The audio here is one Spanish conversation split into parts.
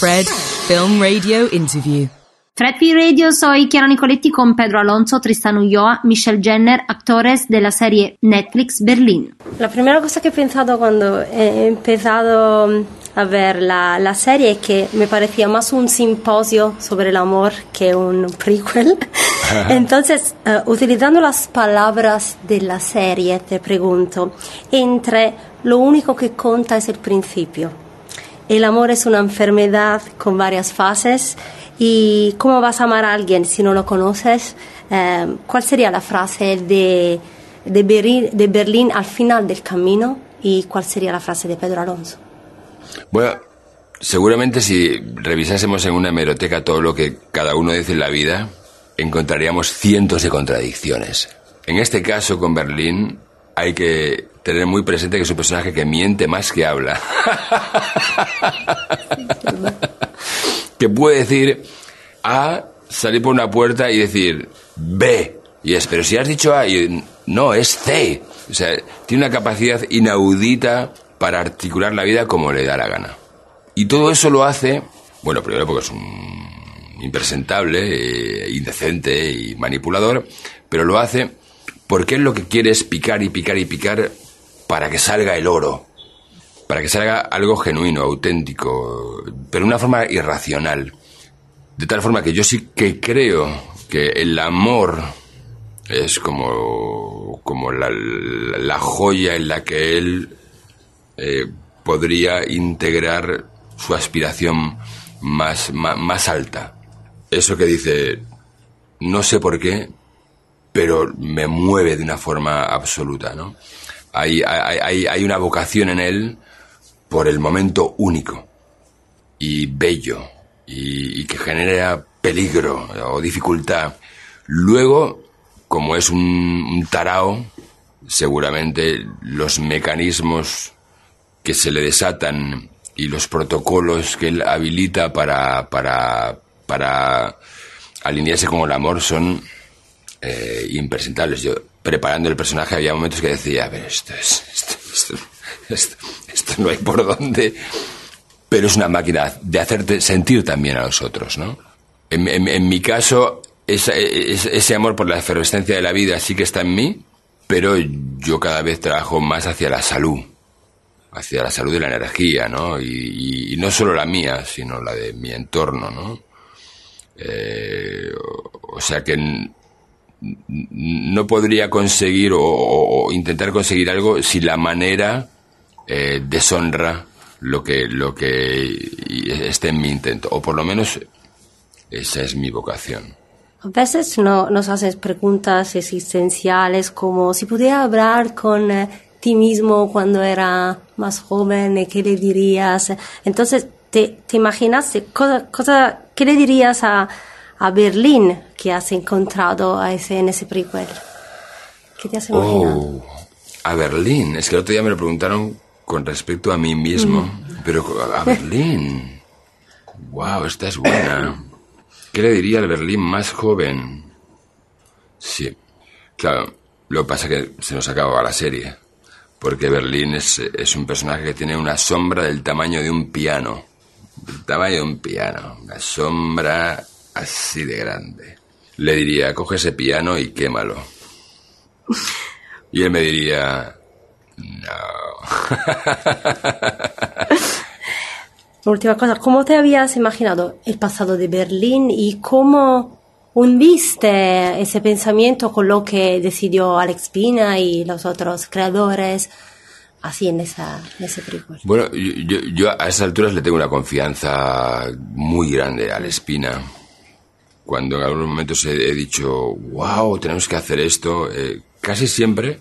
Fred Film Radio Interview. Fred P Radio, soy Chiara Nicoletti con Pedro Alonso, Tristan Ulloa, Michelle Jenner, actores de la serie Netflix Berlín. La primera cosa que he pensado cuando he empezado a ver la, la serie es que me parecía más un simposio sobre el amor que un prequel. Entonces, eh, utilizando las palabras de la serie, te pregunto, entre lo único que conta es el principio. El amor es una enfermedad con varias fases y cómo vas a amar a alguien si no lo conoces. Eh, ¿Cuál sería la frase de, de, Berlín, de Berlín al final del camino y cuál sería la frase de Pedro Alonso? Bueno, seguramente si revisásemos en una hemeroteca todo lo que cada uno dice en la vida, encontraríamos cientos de contradicciones. En este caso, con Berlín, hay que tener muy presente que es un personaje que miente más que habla. que puede decir A, salir por una puerta y decir B. Y es, pero si has dicho A, y no, es C. O sea, tiene una capacidad inaudita para articular la vida como le da la gana. Y todo eso lo hace, bueno, primero porque es un impresentable, eh, indecente y manipulador, pero lo hace porque él lo que quiere es picar y picar y picar para que salga el oro, para que salga algo genuino, auténtico, pero de una forma irracional. De tal forma que yo sí que creo que el amor es como, como la, la joya en la que él eh, podría integrar su aspiración más, más, más alta. Eso que dice, no sé por qué, pero me mueve de una forma absoluta, ¿no? Hay, hay, hay, una vocación en él por el momento único y bello y, que genera peligro o dificultad. Luego, como es un, tarao, seguramente los mecanismos que se le desatan y los protocolos que él habilita para, para, para alinearse con el amor son eh, impresentables. Yo, preparando el personaje, había momentos que decía, a ver, esto es, esto, esto, no hay por dónde. Pero es una máquina de hacerte sentir también a los otros, ¿no? En, mi caso, ese, ese amor por la efervescencia de la vida sí que está en mí, pero yo cada vez trabajo más hacia la salud, hacia la salud de la energía, ¿no? Y, y, no solo la mía, sino la de mi entorno, ¿no? Eh, o sea que no podría conseguir o, intentar conseguir algo si la manera eh, deshonra lo que lo que esté en mi intento o por lo menos esa es mi vocación. A veces no, nos haces preguntas existenciales como si pudiera hablar con eh, ti mismo cuando era más joven qué le dirías entonces te, te imaginas cosa, cosa, qué le dirías a a Berlín que has encontrado a ese, en ese prequel? ¿Qué te has imaginado? Oh, a Berlín. Es que el otro día me lo preguntaron con respecto a mí mismo. Mm. Pero a Berlín. wow, esta es buena. ¿Qué le diría al Berlín más joven? Sí, claro. Lo que pasa es que se nos acaba la serie. Porque Berlín es, es un personaje que tiene una sombra del tamaño de un piano. Del tamaño de un piano. Una sombra así de grande. Le diría, coge ese piano y quémalo. Y él me diría, no. Última cosa, ¿cómo te habías imaginado el pasado de Berlín y cómo hundiste ese pensamiento con lo que decidió Alex Pina y los otros creadores? así en, esa, ese prequel? Bueno, yo, yo, a esas alturas le tengo una confianza muy grande a Alex Pina cuando en algunos momentos he, dicho, wow, tenemos que hacer esto, eh, casi siempre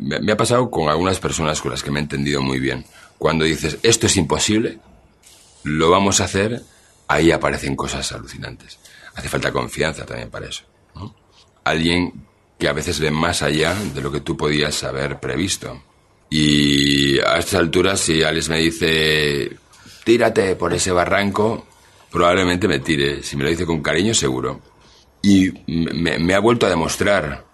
me, ha pasado con algunas personas con las que me he entendido muy bien. Cuando dices, esto es imposible, lo vamos a hacer, ahí aparecen cosas alucinantes. Hace falta confianza también para eso. Alguien que a veces ve más allá de lo que tú podías haber previsto. Y a estas alturas, si Alex me dice, tírate por ese barranco, probablemente me tire. Si me lo dice con cariño, seguro. Y me, ha vuelto a demostrar,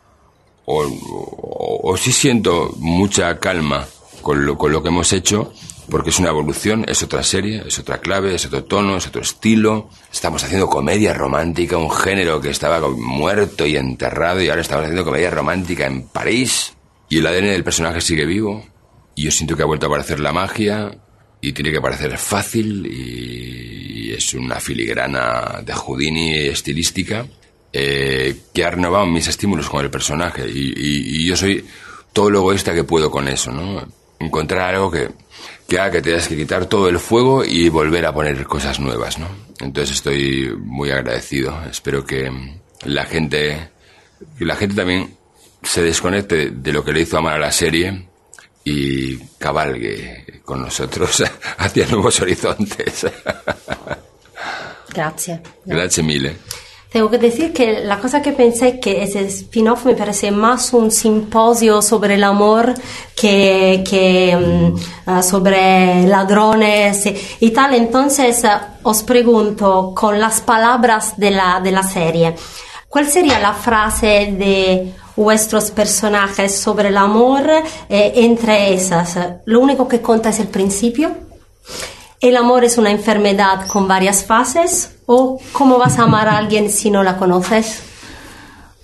o, o, sí siento mucha calma con lo, con lo que hemos hecho, porque es una evolución, es otra serie, es otra clave, es otro tono, es otro estilo. Estamos haciendo comedia romántica, un género que estaba muerto y enterrado y ahora estamos haciendo comedia romántica en París. Y el ADN del personaje sigue vivo. Y yo siento que ha vuelto a aparecer la magia y tiene que parecer fácil y es una filigrana de Houdini estilística eh, que ha renovado mis estímulos con el personaje y, yo soy todo lo egoísta que puedo con eso, ¿no? Encontrar algo que, que haga que tengas que quitar todo el fuego y volver a poner cosas nuevas, ¿no? Entonces estoy muy agradecido. Espero que la gente, que la gente también se desconecte de lo que le hizo amar a la serie y cabalgue con nosotros hacia nuevos horizontes. Gracias. Gracias mille. Tengo que decir que la cosa que pensé es que ese spin-off me parece más un simposio sobre el amor que, que um, sobre ladrones y tal. Entonces uh, os pregunto con las palabras de la, de la serie, ¿cuál sería la frase de vuestros personajes sobre el amor eh, entre esas? Lo único que cuenta es el principio. El amor es una enfermedad con varias fases ¿O cómo vas a amar a alguien si no la conoces?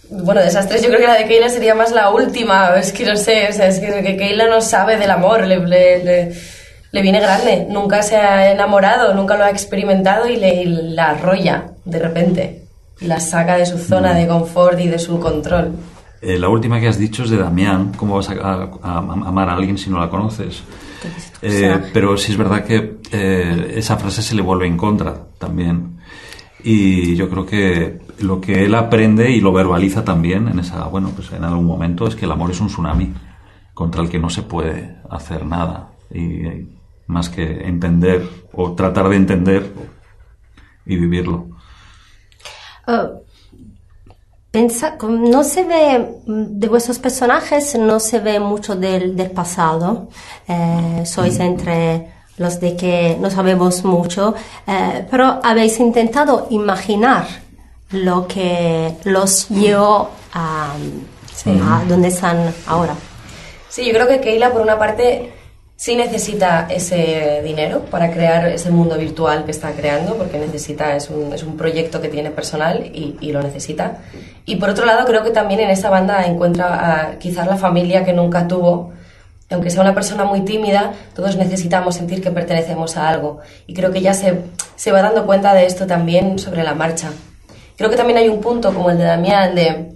Bueno, de esas tres yo creo que la de Keila sería más la última. Es que no sé, o sea, es que, Keila no sabe del amor, le, le, viene grande. Nunca se ha enamorado, nunca lo ha experimentado y le la arrolla de repente. La saca de su zona de confort y de su control. Eh, la última que has dicho es de Damián. ¿Cómo vas a, amar a alguien si no la conoces? Eh, pero sí es verdad que eh, esa frase se le vuelve en contra también. Y yo creo que lo que él aprende y lo verbaliza también en esa, bueno, pues en algún momento es que el amor es un tsunami contra el que no se puede hacer nada y más que entender o tratar de entender y vivirlo. Uh, no se ve de vuestros personajes, no se ve mucho del, del pasado. Eh, sois mm. entre los de que no sabemos mucho, eh, pero habéis intentado imaginar lo que los llevó a, donde están ahora. Sí, yo creo que Keila, por una parte, sí necesita ese dinero para crear ese mundo virtual que está creando, porque necesita, es un, es un proyecto que tiene personal y, lo necesita. Y por otro lado, creo que también en esa banda encuentra quizás la familia que nunca tuvo aunque sea una persona muy tímida, todos necesitamos sentir que pertenecemos a algo. Y creo que ella se, se va dando cuenta de esto también sobre la marcha. Creo que también hay un punto como el de Damián de,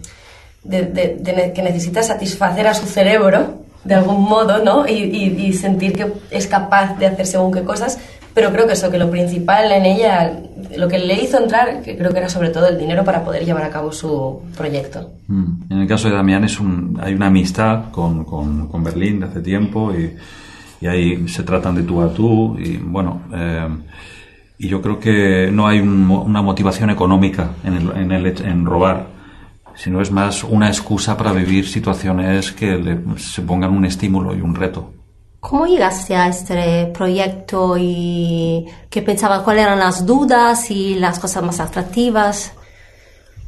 de, que necesita satisfacer a su cerebro de algún modo, ¿no? Y, y, y, sentir que es capaz de hacer según qué cosas, pero creo que eso, que lo principal en ella, lo que le hizo entrar, que creo que era sobre todo el dinero para poder llevar a cabo su proyecto. Mm. En el caso de Damián es un, hay una amistad con, con, con Berlín de hace tiempo y, ahí se tratan de tú a tú y bueno, eh, y yo creo que no hay una motivación económica en, el, en, el, en robar sino es más una excusa para vivir situaciones que le, se pongan un estímulo y un reto. ¿Cómo llegaste a este proyecto y qué pensabas, cuáles eran las dudas y las cosas más atractivas?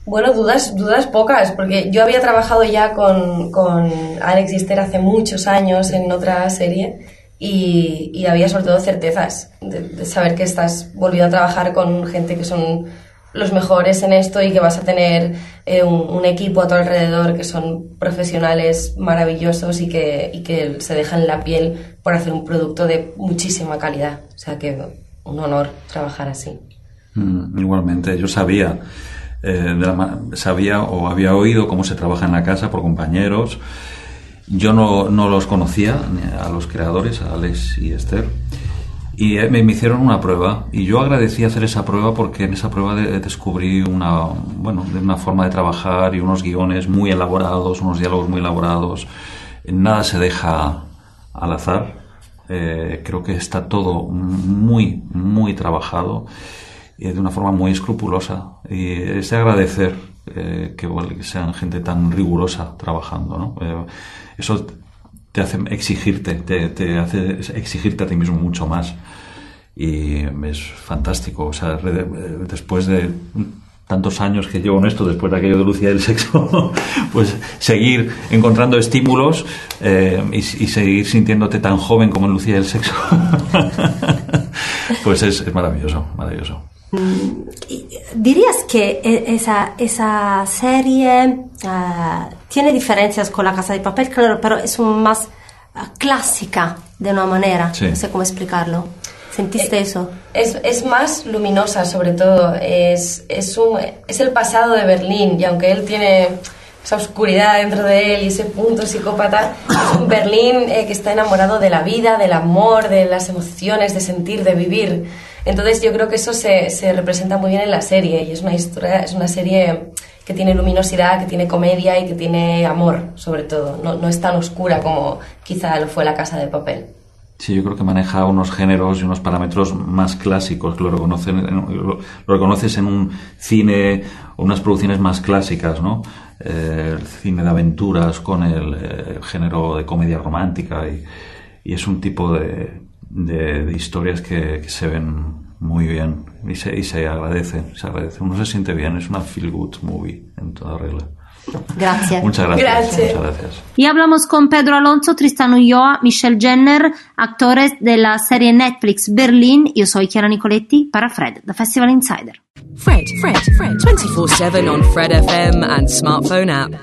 Bueno, dudas, dudas pocas, porque yo había trabajado ya con, con Alex Esther hace muchos años en otra serie y, y había sobre todo certezas de, de, saber que estás volviendo a trabajar con gente que son los mejores en esto y que vas a tener eh, un, equipo a tu alrededor que son profesionales maravillosos y que, y que se dejan la piel por hacer un producto de muchísima calidad. O sea que un honor trabajar así. Mm, igualmente, yo sabía, eh, sabía o había oído cómo se trabaja en la casa por compañeros. Yo no, no los conocía a los creadores, a Alex y Esther y me, hicieron una prueba y yo agradecí hacer esa prueba porque en esa prueba descubrí una, bueno, una forma de trabajar y unos guiones muy elaborados, unos diálogos muy elaborados. Nada se deja al azar. Eh, creo que está todo muy, muy trabajado y de una forma muy escrupulosa. Y es de agradecer eh, que, sean gente tan rigurosa trabajando. ¿no? Eh, eso te hace exigirte, te, hace exigirte a ti mismo mucho más. Y es fantástico. O sea, después de tantos años que llevo en esto, después de aquello de Lucía del sexo, pues seguir encontrando estímulos eh, y, seguir sintiéndote tan joven como en Lucía del sexo, pues es, es maravilloso, maravilloso. ¿Dirías que e- esa, esa serie ah, tiene diferencias con La Casa de Papel? Claro, pero es un más ah, clásica de una manera. Sí. No sé cómo explicarlo. ¿Sentiste eso? Es, es más luminosa, sobre todo. Es, es, un, es el pasado de Berlín, y aunque él tiene esa oscuridad dentro de él y ese punto psicópata, es un Berlín eh, que está enamorado de la vida, del amor, de las emociones, de sentir, de vivir. Entonces yo creo que eso se, se representa muy bien en la serie, y es una, historia, es una serie que tiene luminosidad, que tiene comedia y que tiene amor, sobre todo. No, no es tan oscura como quizá lo fue La Casa de Papel. Sí, yo creo que maneja unos géneros y unos parámetros más clásicos, que lo, reconocen, lo, lo reconoces en un cine unas producciones más clásicas, ¿no? Eh, el cine de aventuras con el eh, género de comedia romántica y, y es un tipo de, de, de historias que, que, se ven muy bien y se, y se agradece, se agradece. Uno se siente bien, es una feel good movie en toda regla. Gracias. Muchas gracias. Gracias. Muchas gracias. Y hablamos con Pedro Alonso, Tristán Ulloa, Michelle Jenner, actores de la serie Netflix Berlin. Yo soy Chiara Nicoletti para Fred, The Festival Insider. Fred, Fred, Fred. 24 7 on Fred FM and smartphone app.